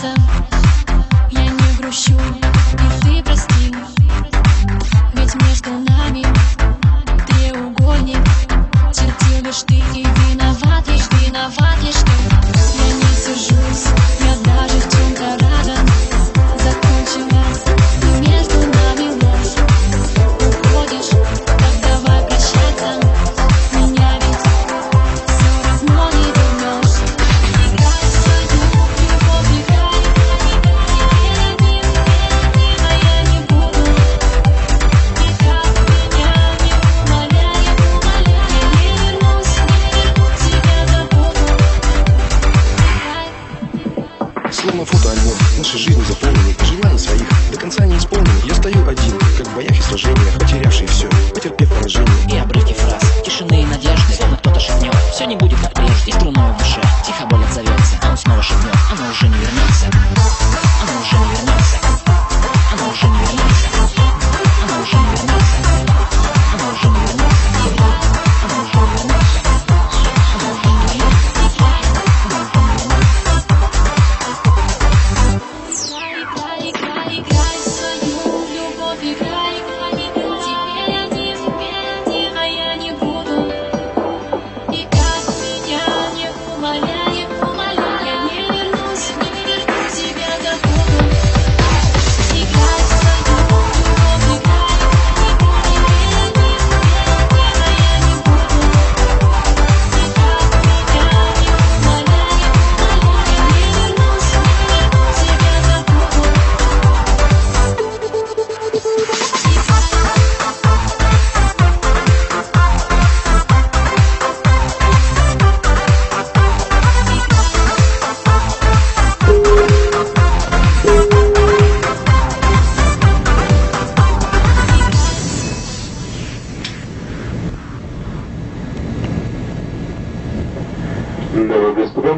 some Словно фотоальбом, наши жизни заполнены Желания своих до конца не исполнены. Я стою один, как в боях и сражениях Потерявший все, потерпев поражение. И обрывки фраз, тишины и надежды Словно кто-то шепнет, все не будет как прежде И струной в душе, тихо боль отзовется А он снова шепнет, она уже не вернется Она уже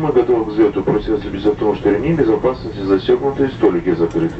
Мы готовы к взлету. Просим следить за том, что ремни безопасности застегнуты и столики закрыты.